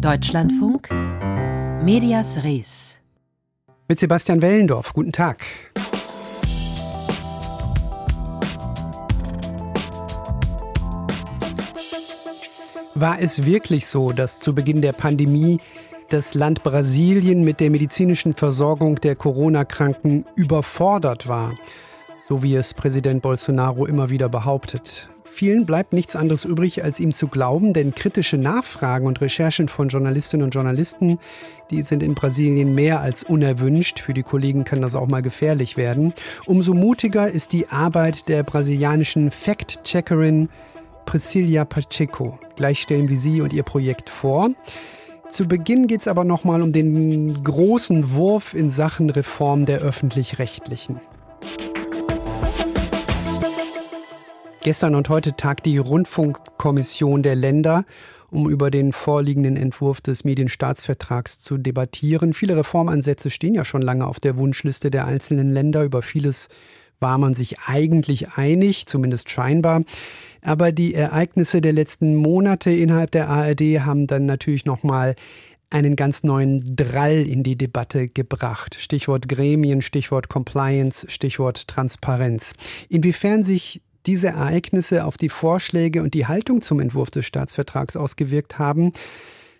Deutschlandfunk Medias Res mit Sebastian Wellendorf. Guten Tag. War es wirklich so, dass zu Beginn der Pandemie das Land Brasilien mit der medizinischen Versorgung der Corona-Kranken überfordert war, so wie es Präsident Bolsonaro immer wieder behauptet? Vielen bleibt nichts anderes übrig, als ihm zu glauben, denn kritische Nachfragen und Recherchen von Journalistinnen und Journalisten, die sind in Brasilien mehr als unerwünscht. Für die Kollegen kann das auch mal gefährlich werden. Umso mutiger ist die Arbeit der brasilianischen Fact-Checkerin Priscilla Pacheco. Gleich stellen wir sie und ihr Projekt vor. Zu Beginn geht es aber nochmal um den großen Wurf in Sachen Reform der öffentlich-rechtlichen. Gestern und heute tagt die Rundfunkkommission der Länder, um über den vorliegenden Entwurf des Medienstaatsvertrags zu debattieren. Viele Reformansätze stehen ja schon lange auf der Wunschliste der einzelnen Länder. Über vieles war man sich eigentlich einig, zumindest scheinbar. Aber die Ereignisse der letzten Monate innerhalb der ARD haben dann natürlich nochmal einen ganz neuen Drall in die Debatte gebracht. Stichwort Gremien, Stichwort Compliance, Stichwort Transparenz. Inwiefern sich diese Ereignisse auf die Vorschläge und die Haltung zum Entwurf des Staatsvertrags ausgewirkt haben.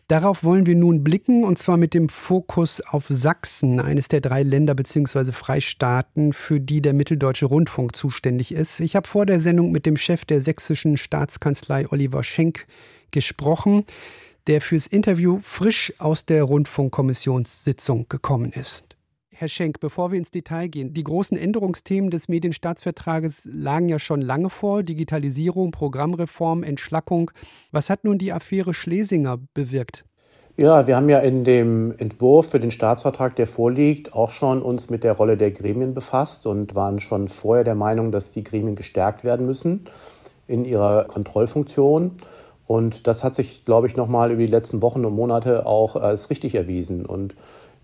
Darauf wollen wir nun blicken, und zwar mit dem Fokus auf Sachsen, eines der drei Länder bzw. Freistaaten, für die der Mitteldeutsche Rundfunk zuständig ist. Ich habe vor der Sendung mit dem Chef der sächsischen Staatskanzlei Oliver Schenk gesprochen, der fürs Interview frisch aus der Rundfunkkommissionssitzung gekommen ist. Herr Schenk, bevor wir ins Detail gehen, die großen Änderungsthemen des Medienstaatsvertrages lagen ja schon lange vor. Digitalisierung, Programmreform, Entschlackung. Was hat nun die Affäre Schlesinger bewirkt? Ja, wir haben ja in dem Entwurf für den Staatsvertrag, der vorliegt, auch schon uns mit der Rolle der Gremien befasst und waren schon vorher der Meinung, dass die Gremien gestärkt werden müssen in ihrer Kontrollfunktion. Und das hat sich, glaube ich, nochmal über die letzten Wochen und Monate auch als richtig erwiesen. Und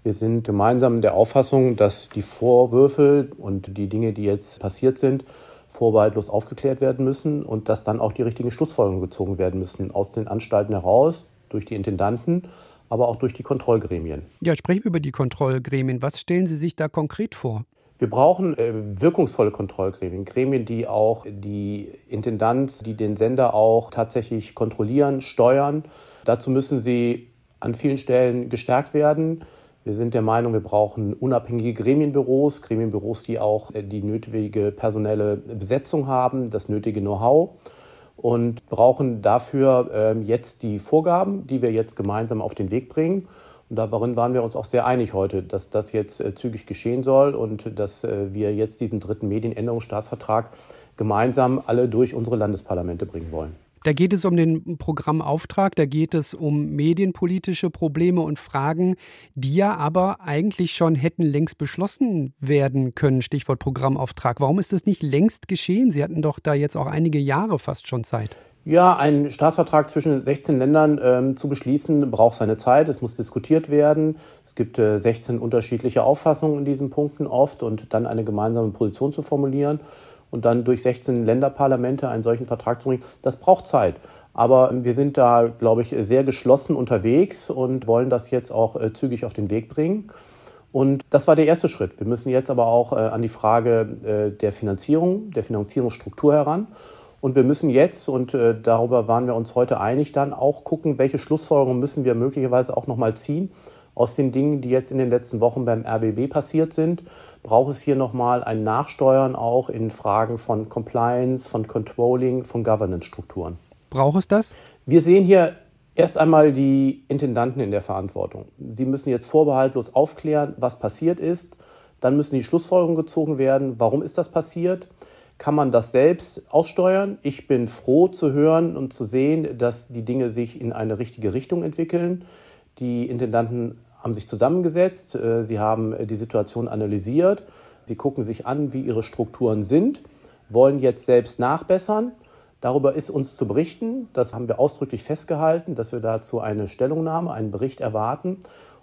wir sind gemeinsam der Auffassung, dass die Vorwürfe und die Dinge, die jetzt passiert sind, vorbehaltlos aufgeklärt werden müssen und dass dann auch die richtigen Schlussfolgerungen gezogen werden müssen aus den Anstalten heraus, durch die Intendanten, aber auch durch die Kontrollgremien. Ja, sprechen wir über die Kontrollgremien. Was stellen Sie sich da konkret vor? Wir brauchen äh, wirkungsvolle Kontrollgremien, Gremien, die auch die Intendanz, die den Sender auch tatsächlich kontrollieren, steuern. Dazu müssen sie an vielen Stellen gestärkt werden. Wir sind der Meinung, wir brauchen unabhängige Gremienbüros, Gremienbüros, die auch äh, die nötige personelle Besetzung haben, das nötige Know-how und brauchen dafür ähm, jetzt die Vorgaben, die wir jetzt gemeinsam auf den Weg bringen. Und darin waren wir uns auch sehr einig heute, dass das jetzt äh, zügig geschehen soll und dass äh, wir jetzt diesen dritten Medienänderungsstaatsvertrag gemeinsam alle durch unsere Landesparlamente bringen wollen. Da geht es um den Programmauftrag, da geht es um medienpolitische Probleme und Fragen, die ja aber eigentlich schon hätten längst beschlossen werden können. Stichwort Programmauftrag. Warum ist das nicht längst geschehen? Sie hatten doch da jetzt auch einige Jahre fast schon Zeit. Ja, ein Staatsvertrag zwischen 16 Ländern ähm, zu beschließen, braucht seine Zeit. Es muss diskutiert werden. Es gibt äh, 16 unterschiedliche Auffassungen in diesen Punkten oft und dann eine gemeinsame Position zu formulieren und dann durch 16 Länderparlamente einen solchen Vertrag zu bringen, das braucht Zeit. Aber wir sind da, glaube ich, sehr geschlossen unterwegs und wollen das jetzt auch äh, zügig auf den Weg bringen. Und das war der erste Schritt. Wir müssen jetzt aber auch äh, an die Frage äh, der Finanzierung, der Finanzierungsstruktur heran. Und wir müssen jetzt, und darüber waren wir uns heute einig, dann auch gucken, welche Schlussfolgerungen müssen wir möglicherweise auch nochmal ziehen aus den Dingen, die jetzt in den letzten Wochen beim RBB passiert sind braucht es hier nochmal ein Nachsteuern auch in Fragen von Compliance, von Controlling, von Governance-Strukturen. Braucht es das? Wir sehen hier erst einmal die Intendanten in der Verantwortung. Sie müssen jetzt vorbehaltlos aufklären, was passiert ist. Dann müssen die Schlussfolgerungen gezogen werden. Warum ist das passiert? Kann man das selbst aussteuern? Ich bin froh zu hören und zu sehen, dass die Dinge sich in eine richtige Richtung entwickeln. Die Intendanten haben sich zusammengesetzt, äh, sie haben äh, die Situation analysiert, sie gucken sich an, wie ihre Strukturen sind, wollen jetzt selbst nachbessern. Darüber ist uns zu berichten. Das haben wir ausdrücklich festgehalten, dass wir dazu eine Stellungnahme, einen Bericht erwarten.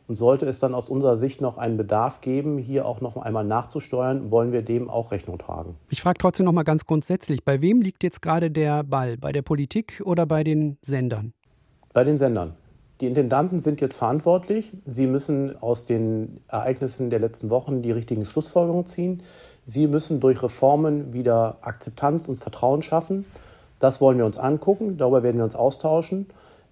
Und sollte es dann aus unserer Sicht noch einen Bedarf geben, hier auch noch einmal nachzusteuern, wollen wir dem auch Rechnung tragen. Ich frage trotzdem noch mal ganz grundsätzlich: Bei wem liegt jetzt gerade der Ball? Bei der Politik oder bei den Sendern? Bei den Sendern. Die Intendanten sind jetzt verantwortlich. Sie müssen aus den Ereignissen der letzten Wochen die richtigen Schlussfolgerungen ziehen. Sie müssen durch Reformen wieder Akzeptanz und Vertrauen schaffen. Das wollen wir uns angucken, darüber werden wir uns austauschen.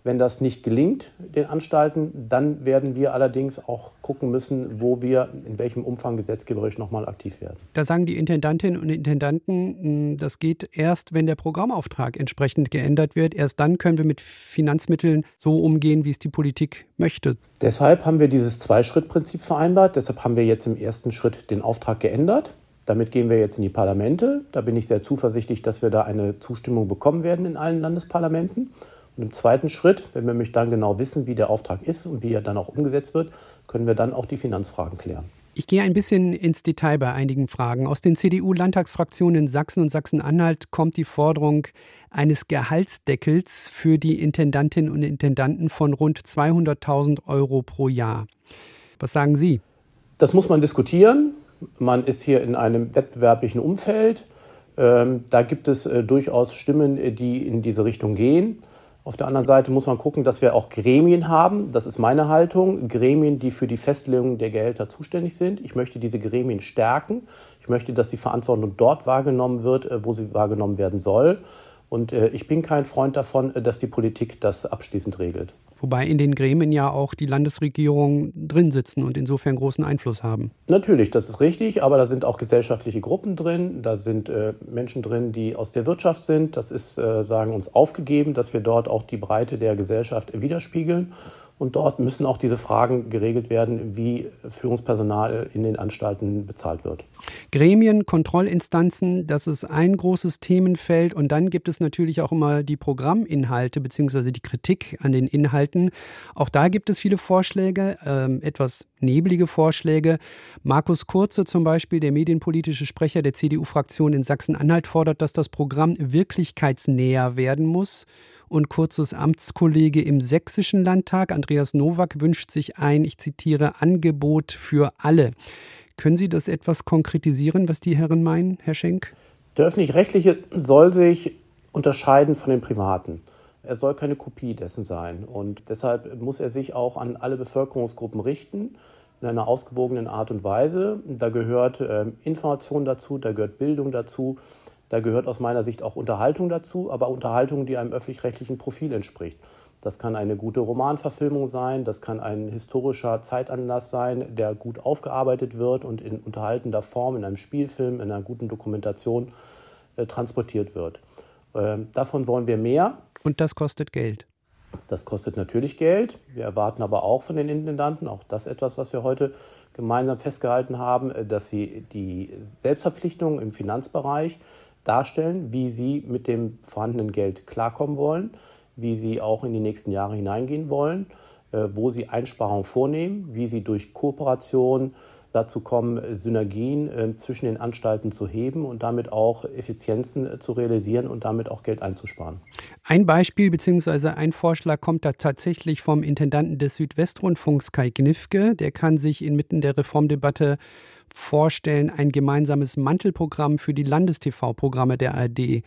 Wenn das nicht gelingt, den Anstalten, dann werden wir allerdings auch gucken müssen, wo wir in welchem Umfang gesetzgeberisch nochmal aktiv werden. Da sagen die Intendantinnen und Intendanten, hm, das geht erst, wenn der Programmauftrag entsprechend geändert wird. Erst dann können wir mit Finanzmitteln so umgehen, wie es die Politik möchte. Deshalb haben wir dieses Zwei-Schritt-Prinzip vereinbart. Deshalb haben wir jetzt im ersten Schritt den Auftrag geändert. Damit gehen wir jetzt in die Parlamente. Da bin ich sehr zuversichtlich, dass wir da eine Zustimmung bekommen werden in allen Landesparlamenten. Und im zweiten Schritt, wenn wir nämlich dann genau wissen, wie der Auftrag ist und wie er dann auch umgesetzt wird, können wir dann auch die Finanzfragen klären. Ich gehe ein bisschen ins Detail bei einigen Fragen. Aus den CDU-Landtagsfraktionen in Sachsen und Sachsen-Anhalt kommt die Forderung eines Gehaltsdeckels für die Intendantinnen und Intendanten von rund 200.000 Euro pro Jahr. Was sagen Sie? Das muss man diskutieren. Man ist hier in einem wettbewerblichen Umfeld. Ähm, da gibt es äh, durchaus Stimmen, äh, die in diese Richtung gehen. Auf der anderen Seite muss man gucken, dass wir auch Gremien haben. Das ist meine Haltung. Gremien, die für die Festlegung der Gehälter zuständig sind. Ich möchte diese Gremien stärken. Ich möchte, dass die Verantwortung dort wahrgenommen wird, äh, wo sie wahrgenommen werden soll. Und äh, ich bin kein Freund davon, äh, dass die Politik das abschließend regelt. Wobei in den Gremien ja auch die Landesregierung drin sitzen und insofern großen Einfluss haben. Natürlich, das ist richtig, aber da sind auch gesellschaftliche Gruppen drin, da sind äh, Menschen drin, die aus der Wirtschaft sind. Das ist, äh, sagen uns aufgegeben, dass wir dort auch die Breite der Gesellschaft widerspiegeln. Und dort müssen auch diese Fragen geregelt werden, wie Führungspersonal in den Anstalten bezahlt wird. Gremien, Kontrollinstanzen, das ist ein großes Themenfeld. Und dann gibt es natürlich auch immer die Programminhalte bzw. die Kritik an den Inhalten. Auch da gibt es viele Vorschläge, äh, etwas neblige Vorschläge. Markus Kurze zum Beispiel, der medienpolitische Sprecher der CDU-Fraktion in Sachsen-Anhalt, fordert, dass das Programm wirklichkeitsnäher werden muss und kurzes Amtskollege im Sächsischen Landtag, Andreas Nowak, wünscht sich ein, ich zitiere, Angebot für alle. Können Sie das etwas konkretisieren, was die Herren meinen, Herr Schenk? Der öffentlich-rechtliche soll sich unterscheiden von den privaten. Er soll keine Kopie dessen sein. Und deshalb muss er sich auch an alle Bevölkerungsgruppen richten, in einer ausgewogenen Art und Weise. Da gehört äh, Information dazu, da gehört Bildung dazu, da gehört aus meiner Sicht auch Unterhaltung dazu, aber Unterhaltung, die einem öffentlich-rechtlichen Profil entspricht. Das kann eine gute Romanverfilmung sein, das kann ein historischer Zeitanlass sein, der gut aufgearbeitet wird und in unterhaltender Form, in einem Spielfilm, in einer guten Dokumentation äh, transportiert wird. Äh, davon wollen wir mehr. Und das kostet Geld. Das kostet natürlich Geld. Wir erwarten aber auch von den Intendanten, auch das etwas, was wir heute gemeinsam festgehalten haben, äh, dass sie die Selbstverpflichtungen im Finanzbereich darstellen, wie sie mit dem vorhandenen Geld klarkommen wollen, wie sie auch in die nächsten Jahre hineingehen wollen, äh, wo sie Einsparungen vornehmen, wie sie durch Kooperation dazu kommen, Synergien äh, zwischen den Anstalten zu heben und damit auch Effizienzen äh, zu realisieren und damit auch Geld einzusparen. Ein Beispiel bzw. ein Vorschlag kommt da tatsächlich vom Intendanten des Südwestrundfunks Kai Gnifke. Der kann sich inmitten der Reformdebatte vorstellen, ein gemeinsames Mantelprogramm für die Landestv-Programme der ARD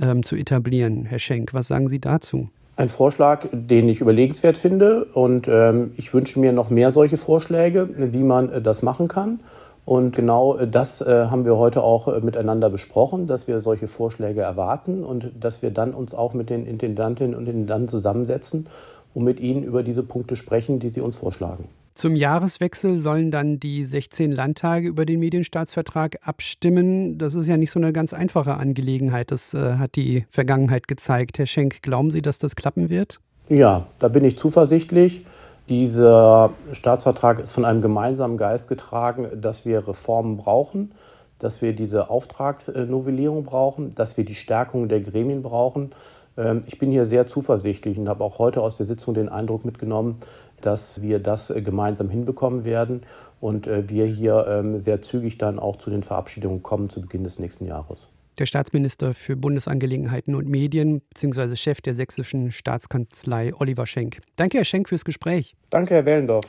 ähm, zu etablieren. Herr Schenk, was sagen Sie dazu? Ein Vorschlag, den ich überlegenswert finde und ähm, ich wünsche mir noch mehr solche Vorschläge, wie man äh, das machen kann. Und genau äh, das äh, haben wir heute auch äh, miteinander besprochen, dass wir solche Vorschläge erwarten und dass wir dann uns auch mit den Intendantinnen und Intendanten zusammensetzen und mit ihnen über diese Punkte sprechen, die sie uns vorschlagen. Zum Jahreswechsel sollen dann die 16 Landtage über den Medienstaatsvertrag abstimmen. Das ist ja nicht so eine ganz einfache Angelegenheit. Das äh, hat die Vergangenheit gezeigt. Herr Schenk, glauben Sie, dass das klappen wird? Ja, da bin ich zuversichtlich. Dieser Staatsvertrag ist von einem gemeinsamen Geist getragen, dass wir Reformen brauchen, dass wir diese Auftragsnovellierung brauchen, dass wir die Stärkung der Gremien brauchen. Ähm, ich bin hier sehr zuversichtlich und habe auch heute aus der Sitzung den Eindruck mitgenommen, dass wir das äh, gemeinsam hinbekommen werden und äh, wir hier ähm, sehr zügig dann auch zu den Verabschiedungen kommen zu Beginn des nächsten Jahres. Der Staatsminister für Bundesangelegenheiten und Medien bzw. Chef der sächsischen Staatskanzlei Oliver Schenk. Danke, Herr Schenk, fürs Gespräch. Danke, Herr Wellendorf.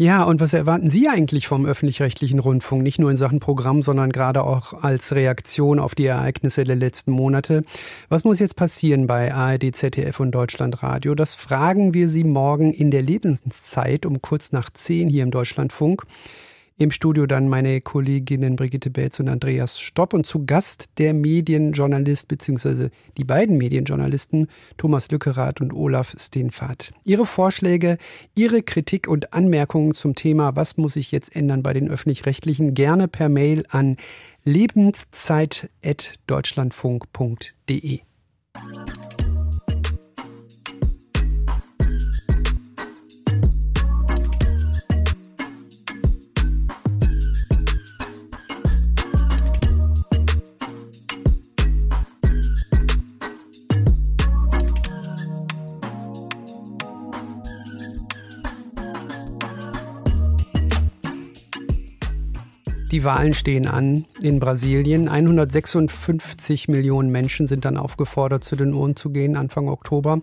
Ja, und was erwarten Sie eigentlich vom öffentlich-rechtlichen Rundfunk? Nicht nur in Sachen Programm, sondern gerade auch als Reaktion auf die Ereignisse der letzten Monate. Was muss jetzt passieren bei ARD, ZDF und Deutschlandradio? Das fragen wir Sie morgen in der Lebenszeit um kurz nach zehn hier im Deutschlandfunk. Im Studio dann meine Kolleginnen Brigitte Belz und Andreas Stopp und zu Gast der Medienjournalist bzw. die beiden Medienjournalisten Thomas Lückerath und Olaf Steenfahrt. Ihre Vorschläge, Ihre Kritik und Anmerkungen zum Thema, was muss sich jetzt ändern bei den öffentlich-rechtlichen, gerne per Mail an lebenszeit.deutschlandfunk.de. Die Wahlen stehen an in Brasilien. 156 Millionen Menschen sind dann aufgefordert, zu den Urnen zu gehen Anfang Oktober.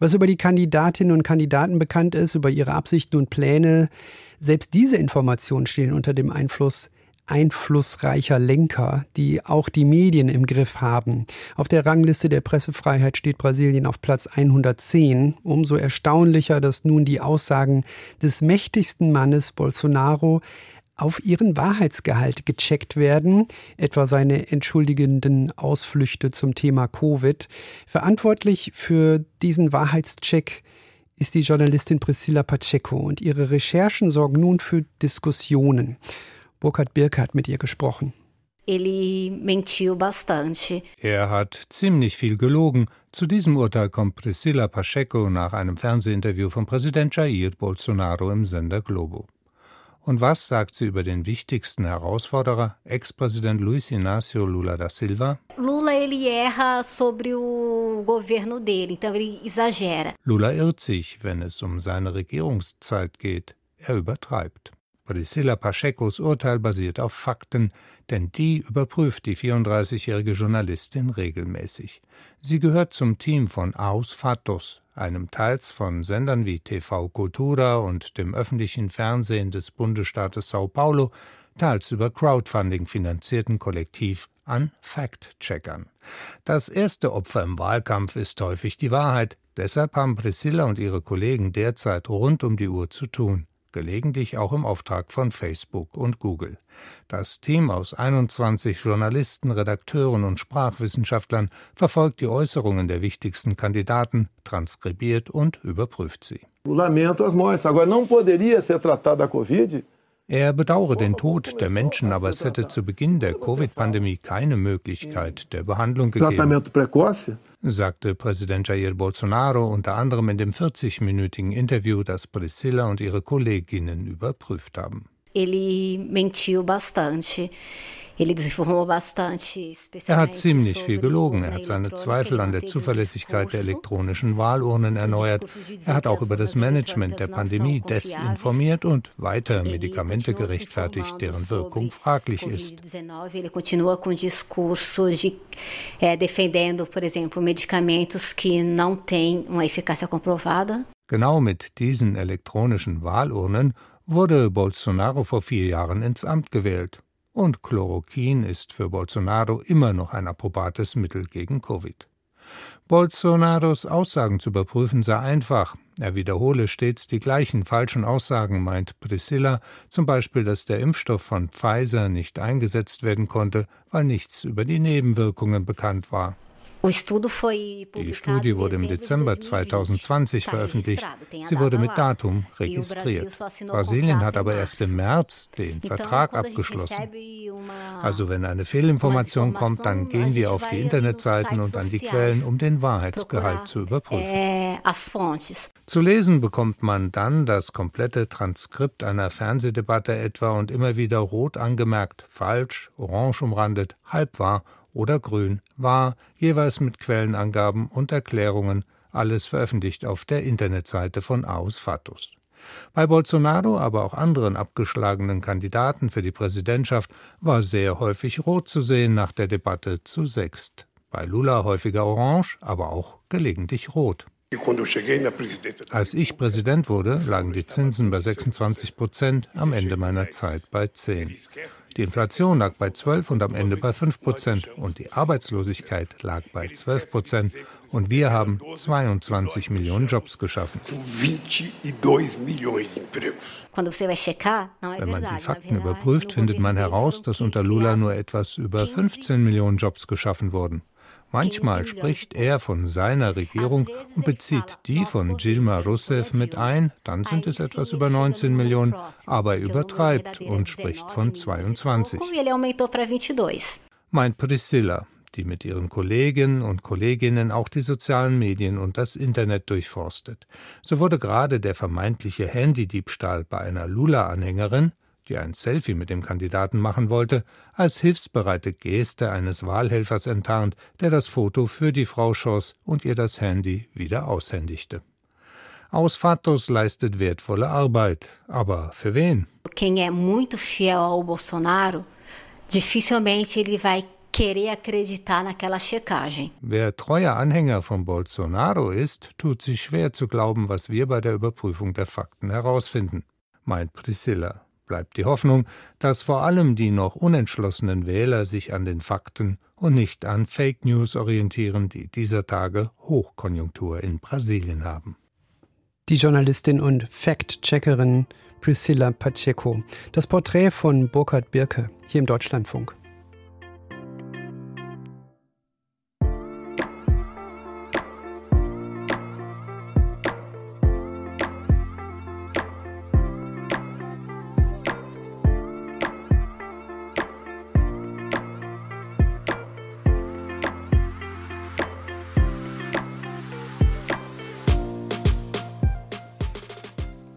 Was über die Kandidatinnen und Kandidaten bekannt ist, über ihre Absichten und Pläne, selbst diese Informationen stehen unter dem Einfluss einflussreicher Lenker, die auch die Medien im Griff haben. Auf der Rangliste der Pressefreiheit steht Brasilien auf Platz 110. Umso erstaunlicher, dass nun die Aussagen des mächtigsten Mannes Bolsonaro auf ihren Wahrheitsgehalt gecheckt werden, etwa seine entschuldigenden Ausflüchte zum Thema Covid. Verantwortlich für diesen Wahrheitscheck ist die Journalistin Priscilla Pacheco und ihre Recherchen sorgen nun für Diskussionen. Burkhard Birke hat mit ihr gesprochen. Er hat ziemlich viel gelogen. Zu diesem Urteil kommt Priscilla Pacheco nach einem Fernsehinterview von Präsident Jair Bolsonaro im Sender Globo. Und was sagt sie über den wichtigsten Herausforderer, Ex-Präsident Luiz Inácio Lula da Silva? Lula ele erra sobre o governo dele, então ele exagera. Lula irrt sich, wenn es um seine Regierungszeit geht. Er übertreibt. Priscilla Pachecos Urteil basiert auf Fakten, denn die überprüft die 34-jährige Journalistin regelmäßig. Sie gehört zum Team von Aos Fatos, einem teils von Sendern wie TV Cultura und dem öffentlichen Fernsehen des Bundesstaates Sao Paulo, teils über Crowdfunding finanzierten Kollektiv an Fact-Checkern. Das erste Opfer im Wahlkampf ist häufig die Wahrheit, deshalb haben Priscilla und ihre Kollegen derzeit rund um die Uhr zu tun gelegentlich auch im Auftrag von Facebook und Google. Das Team aus 21 Journalisten, Redakteuren und Sprachwissenschaftlern verfolgt die Äußerungen der wichtigsten Kandidaten, transkribiert und überprüft sie. Lamento as mortes. Agora não poderia ser tratada a Covid er bedauere den Tod der Menschen, aber es hätte zu Beginn der Covid-Pandemie keine Möglichkeit der Behandlung gegeben, sagte Präsident Jair Bolsonaro unter anderem in dem 40-minütigen Interview, das Priscilla und ihre Kolleginnen überprüft haben. Ele mentiu bastante. Er hat ziemlich viel gelogen. Er hat seine Zweifel an der Zuverlässigkeit der elektronischen Wahlurnen erneuert. Er hat auch über das Management der Pandemie desinformiert und weiter Medikamente gerechtfertigt, deren Wirkung fraglich ist. Genau mit diesen elektronischen Wahlurnen wurde Bolsonaro vor vier Jahren ins Amt gewählt. Und Chloroquin ist für Bolsonaro immer noch ein approbates Mittel gegen Covid. Bolsonaros Aussagen zu überprüfen sei einfach. Er wiederhole stets die gleichen falschen Aussagen, meint Priscilla, zum Beispiel, dass der Impfstoff von Pfizer nicht eingesetzt werden konnte, weil nichts über die Nebenwirkungen bekannt war. Die Studie wurde im Dezember 2020 veröffentlicht. Sie wurde mit Datum registriert. Brasilien hat aber erst im März den Vertrag abgeschlossen. Also wenn eine Fehlinformation kommt, dann gehen wir auf die Internetseiten und an die Quellen, um den Wahrheitsgehalt zu überprüfen. Zu lesen bekommt man dann das komplette Transkript einer Fernsehdebatte etwa und immer wieder rot angemerkt, falsch, orange umrandet, halb wahr oder grün war, jeweils mit Quellenangaben und Erklärungen, alles veröffentlicht auf der Internetseite von Aos Fatus. Bei Bolsonaro, aber auch anderen abgeschlagenen Kandidaten für die Präsidentschaft war sehr häufig rot zu sehen nach der Debatte zu sechst. Bei Lula häufiger orange, aber auch gelegentlich rot. Als ich Präsident wurde, lagen die Zinsen bei 26 Prozent, am Ende meiner Zeit bei 10. Die Inflation lag bei 12 und am Ende bei 5 Prozent und die Arbeitslosigkeit lag bei 12 Prozent und wir haben 22 Millionen Jobs geschaffen. Wenn man die Fakten überprüft, findet man heraus, dass unter Lula nur etwas über 15 Millionen Jobs geschaffen wurden. Manchmal spricht er von seiner Regierung und bezieht die von Dilma Rousseff mit ein, dann sind es etwas über 19 Millionen, aber er übertreibt und spricht von 22. Meint Priscilla, die mit ihren Kollegen und Kolleginnen auch die sozialen Medien und das Internet durchforstet. So wurde gerade der vermeintliche Handydiebstahl bei einer Lula-Anhängerin die ein Selfie mit dem Kandidaten machen wollte, als hilfsbereite Geste eines Wahlhelfers enttarnt, der das Foto für die Frau schoss und ihr das Handy wieder aushändigte. Aus Fatos leistet wertvolle Arbeit, aber für wen? Quem é muito fiel ao Bolsonaro, dificilmente ele vai querer acreditar naquela checagem. Wer treuer Anhänger von Bolsonaro ist, tut sich schwer zu glauben, was wir bei der Überprüfung der Fakten herausfinden, meint Priscilla bleibt die Hoffnung, dass vor allem die noch unentschlossenen Wähler sich an den Fakten und nicht an Fake News orientieren, die dieser Tage Hochkonjunktur in Brasilien haben. Die Journalistin und Fact-Checkerin Priscilla Pacheco. Das Porträt von Burkhard Birke hier im Deutschlandfunk.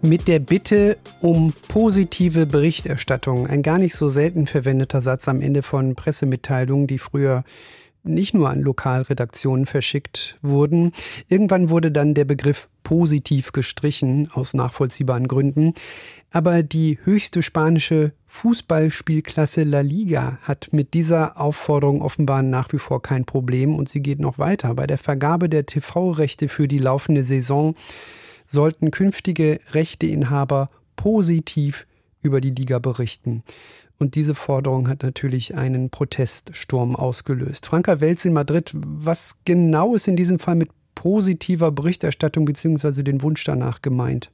Mit der Bitte um positive Berichterstattung. Ein gar nicht so selten verwendeter Satz am Ende von Pressemitteilungen, die früher nicht nur an Lokalredaktionen verschickt wurden. Irgendwann wurde dann der Begriff positiv gestrichen, aus nachvollziehbaren Gründen. Aber die höchste spanische Fußballspielklasse La Liga hat mit dieser Aufforderung offenbar nach wie vor kein Problem und sie geht noch weiter. Bei der Vergabe der TV-Rechte für die laufende Saison sollten künftige Rechteinhaber positiv über die Liga berichten. Und diese Forderung hat natürlich einen Proteststurm ausgelöst. Franka Welz in Madrid, was genau ist in diesem Fall mit positiver Berichterstattung bzw. den Wunsch danach gemeint?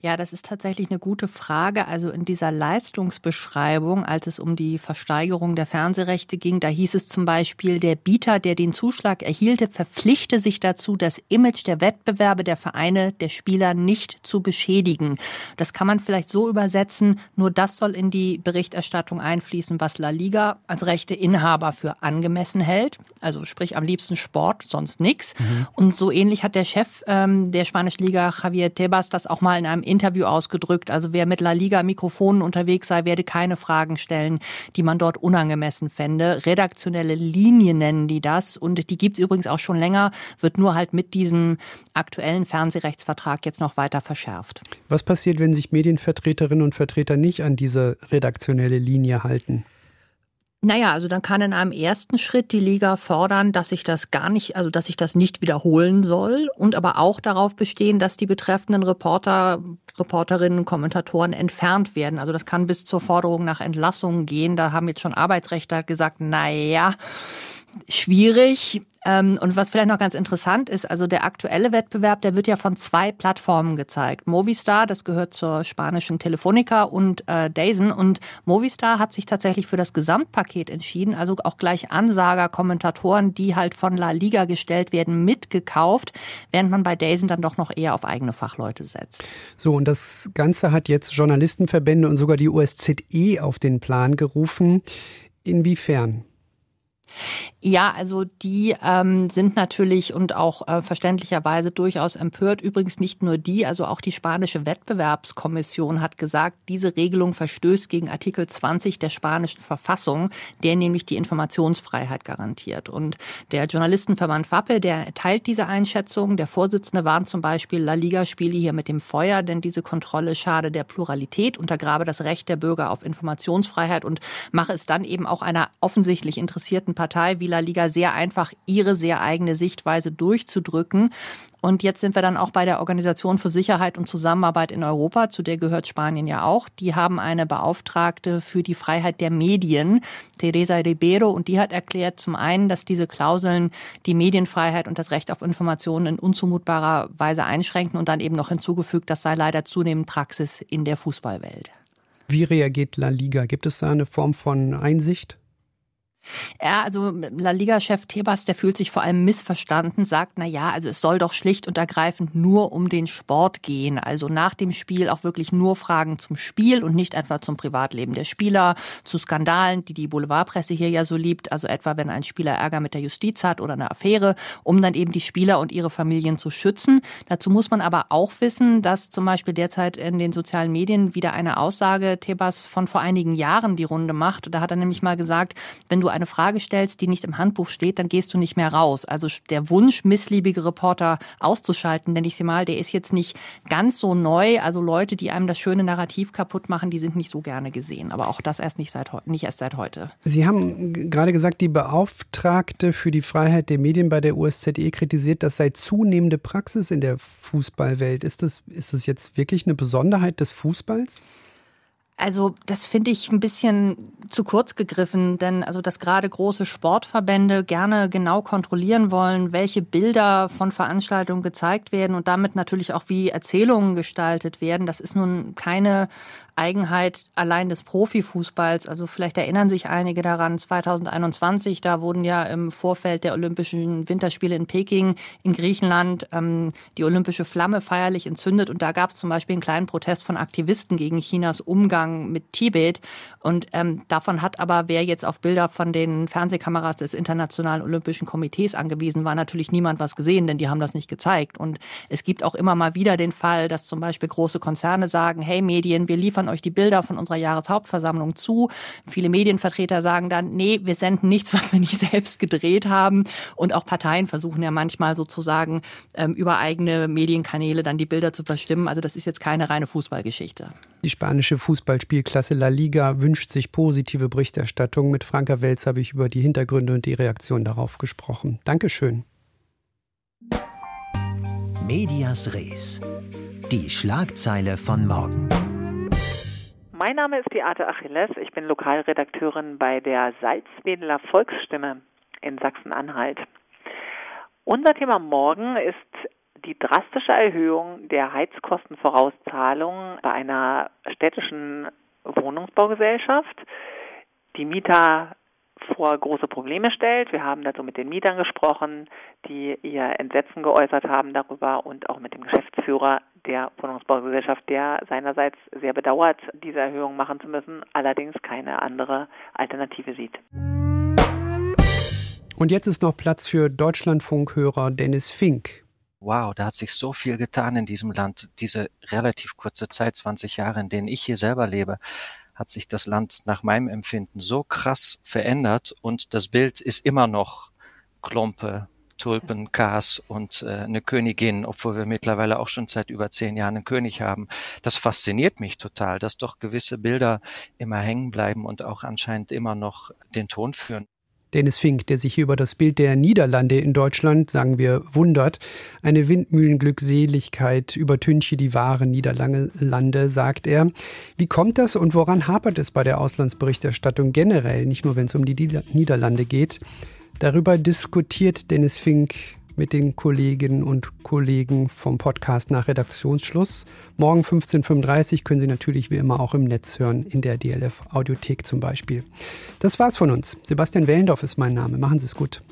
Ja, das ist tatsächlich eine gute Frage. Also in dieser Leistungsbeschreibung, als es um die Versteigerung der Fernsehrechte ging, da hieß es zum Beispiel, der Bieter, der den Zuschlag erhielte, verpflichte sich dazu, das Image der Wettbewerbe der Vereine der Spieler nicht zu beschädigen. Das kann man vielleicht so übersetzen, nur das soll in die Berichterstattung einfließen, was La Liga als Rechteinhaber für angemessen hält. Also sprich am liebsten Sport, sonst nichts. Mhm. Und so ähnlich hat der Chef ähm, der spanischen Liga, Javier Tebas, das auch mal in einem Interview ausgedrückt. Also wer mit La Liga Mikrofonen unterwegs sei, werde keine Fragen stellen, die man dort unangemessen fände. Redaktionelle Linien nennen die das und die gibt es übrigens auch schon länger, wird nur halt mit diesem aktuellen Fernsehrechtsvertrag jetzt noch weiter verschärft. Was passiert, wenn sich Medienvertreterinnen und Vertreter nicht an diese redaktionelle Linie halten? Naja, also dann kann in einem ersten Schritt die Liga fordern, dass sich das gar nicht, also dass sich das nicht wiederholen soll und aber auch darauf bestehen, dass die betreffenden Reporter, Reporterinnen, Kommentatoren entfernt werden. Also das kann bis zur Forderung nach Entlassung gehen. Da haben jetzt schon Arbeitsrechtler gesagt, na ja, schwierig. Ähm, und was vielleicht noch ganz interessant ist, also der aktuelle Wettbewerb, der wird ja von zwei Plattformen gezeigt. Movistar, das gehört zur spanischen Telefonica und äh, Dazen. Und Movistar hat sich tatsächlich für das Gesamtpaket entschieden, also auch gleich Ansager, Kommentatoren, die halt von La Liga gestellt werden, mitgekauft, während man bei Dazen dann doch noch eher auf eigene Fachleute setzt. So, und das Ganze hat jetzt Journalistenverbände und sogar die USZE auf den Plan gerufen. Inwiefern? Ja, also die ähm, sind natürlich und auch äh, verständlicherweise durchaus empört. Übrigens nicht nur die, also auch die spanische Wettbewerbskommission hat gesagt, diese Regelung verstößt gegen Artikel 20 der spanischen Verfassung, der nämlich die Informationsfreiheit garantiert. Und der Journalistenverband WAPPE, der teilt diese Einschätzung. Der Vorsitzende warnt zum Beispiel, La Liga spiele hier mit dem Feuer, denn diese Kontrolle schade der Pluralität, untergrabe das Recht der Bürger auf Informationsfreiheit und mache es dann eben auch einer offensichtlich interessierten Partei Partei wie La Liga sehr einfach, ihre sehr eigene Sichtweise durchzudrücken. Und jetzt sind wir dann auch bei der Organisation für Sicherheit und Zusammenarbeit in Europa, zu der gehört Spanien ja auch. Die haben eine Beauftragte für die Freiheit der Medien, Teresa Ribeiro, und die hat erklärt zum einen, dass diese Klauseln die Medienfreiheit und das Recht auf Informationen in unzumutbarer Weise einschränken und dann eben noch hinzugefügt, das sei leider zunehmend Praxis in der Fußballwelt. Wie reagiert La Liga? Gibt es da eine Form von Einsicht? Ja, also La Liga-Chef Tebas, der fühlt sich vor allem missverstanden, sagt, na ja, also es soll doch schlicht und ergreifend nur um den Sport gehen. Also nach dem Spiel auch wirklich nur Fragen zum Spiel und nicht etwa zum Privatleben der Spieler, zu Skandalen, die die Boulevardpresse hier ja so liebt. Also etwa, wenn ein Spieler Ärger mit der Justiz hat oder eine Affäre, um dann eben die Spieler und ihre Familien zu schützen. Dazu muss man aber auch wissen, dass zum Beispiel derzeit in den sozialen Medien wieder eine Aussage Tebas von vor einigen Jahren die Runde macht. Da hat er nämlich mal gesagt, wenn du eine Frage stellst, die nicht im Handbuch steht, dann gehst du nicht mehr raus. Also der Wunsch, missliebige Reporter auszuschalten, nenne ich sie mal, der ist jetzt nicht ganz so neu. Also Leute, die einem das schöne Narrativ kaputt machen, die sind nicht so gerne gesehen. Aber auch das erst nicht, seit, nicht erst seit heute. Sie haben gerade gesagt, die Beauftragte für die Freiheit der Medien bei der USZE kritisiert, das sei zunehmende Praxis in der Fußballwelt. Ist das, ist das jetzt wirklich eine Besonderheit des Fußballs? Also das finde ich ein bisschen zu kurz gegriffen, denn also dass gerade große Sportverbände gerne genau kontrollieren wollen, welche Bilder von Veranstaltungen gezeigt werden und damit natürlich auch wie Erzählungen gestaltet werden, das ist nun keine Eigenheit allein des Profifußballs. Also vielleicht erinnern sich einige daran, 2021, da wurden ja im Vorfeld der Olympischen Winterspiele in Peking in Griechenland ähm, die olympische Flamme feierlich entzündet und da gab es zum Beispiel einen kleinen Protest von Aktivisten gegen Chinas Umgang mit Tibet. Und ähm, davon hat aber, wer jetzt auf Bilder von den Fernsehkameras des Internationalen Olympischen Komitees angewiesen war, natürlich niemand was gesehen, denn die haben das nicht gezeigt. Und es gibt auch immer mal wieder den Fall, dass zum Beispiel große Konzerne sagen, hey Medien, wir liefern euch die Bilder von unserer Jahreshauptversammlung zu. Viele Medienvertreter sagen dann, nee, wir senden nichts, was wir nicht selbst gedreht haben. Und auch Parteien versuchen ja manchmal sozusagen ähm, über eigene Medienkanäle dann die Bilder zu verstimmen. Also das ist jetzt keine reine Fußballgeschichte. Die spanische Fußballspielklasse La Liga wünscht sich positive Berichterstattung. Mit Franka Welz habe ich über die Hintergründe und die Reaktion darauf gesprochen. Dankeschön. Medias Res. Die Schlagzeile von morgen. Mein Name ist Beate Achilles. Ich bin Lokalredakteurin bei der Salzwedler Volksstimme in Sachsen-Anhalt. Unser Thema morgen ist die drastische Erhöhung der Heizkostenvorauszahlung bei einer städtischen Wohnungsbaugesellschaft, die Mieter vor große Probleme stellt. Wir haben dazu mit den Mietern gesprochen, die ihr Entsetzen geäußert haben darüber und auch mit dem Geschäftsführer der Wohnungsbaugesellschaft, der seinerseits sehr bedauert, diese Erhöhung machen zu müssen, allerdings keine andere Alternative sieht. Und jetzt ist noch Platz für Deutschlandfunkhörer Dennis Fink wow, da hat sich so viel getan in diesem Land. Diese relativ kurze Zeit, 20 Jahre, in denen ich hier selber lebe, hat sich das Land nach meinem Empfinden so krass verändert und das Bild ist immer noch Klompe, Tulpen, Kas und äh, eine Königin, obwohl wir mittlerweile auch schon seit über zehn Jahren einen König haben. Das fasziniert mich total, dass doch gewisse Bilder immer hängen bleiben und auch anscheinend immer noch den Ton führen. Dennis Fink, der sich hier über das Bild der Niederlande in Deutschland, sagen wir, wundert. Eine Windmühlenglückseligkeit übertüncht hier die wahren Niederlande, sagt er. Wie kommt das und woran hapert es bei der Auslandsberichterstattung generell, nicht nur wenn es um die Niederlande geht? Darüber diskutiert Dennis Fink mit den Kolleginnen und Kollegen vom Podcast nach Redaktionsschluss. Morgen 15.35 Uhr können Sie natürlich wie immer auch im Netz hören, in der DLF Audiothek zum Beispiel. Das war's von uns. Sebastian Wellendorf ist mein Name. Machen Sie es gut.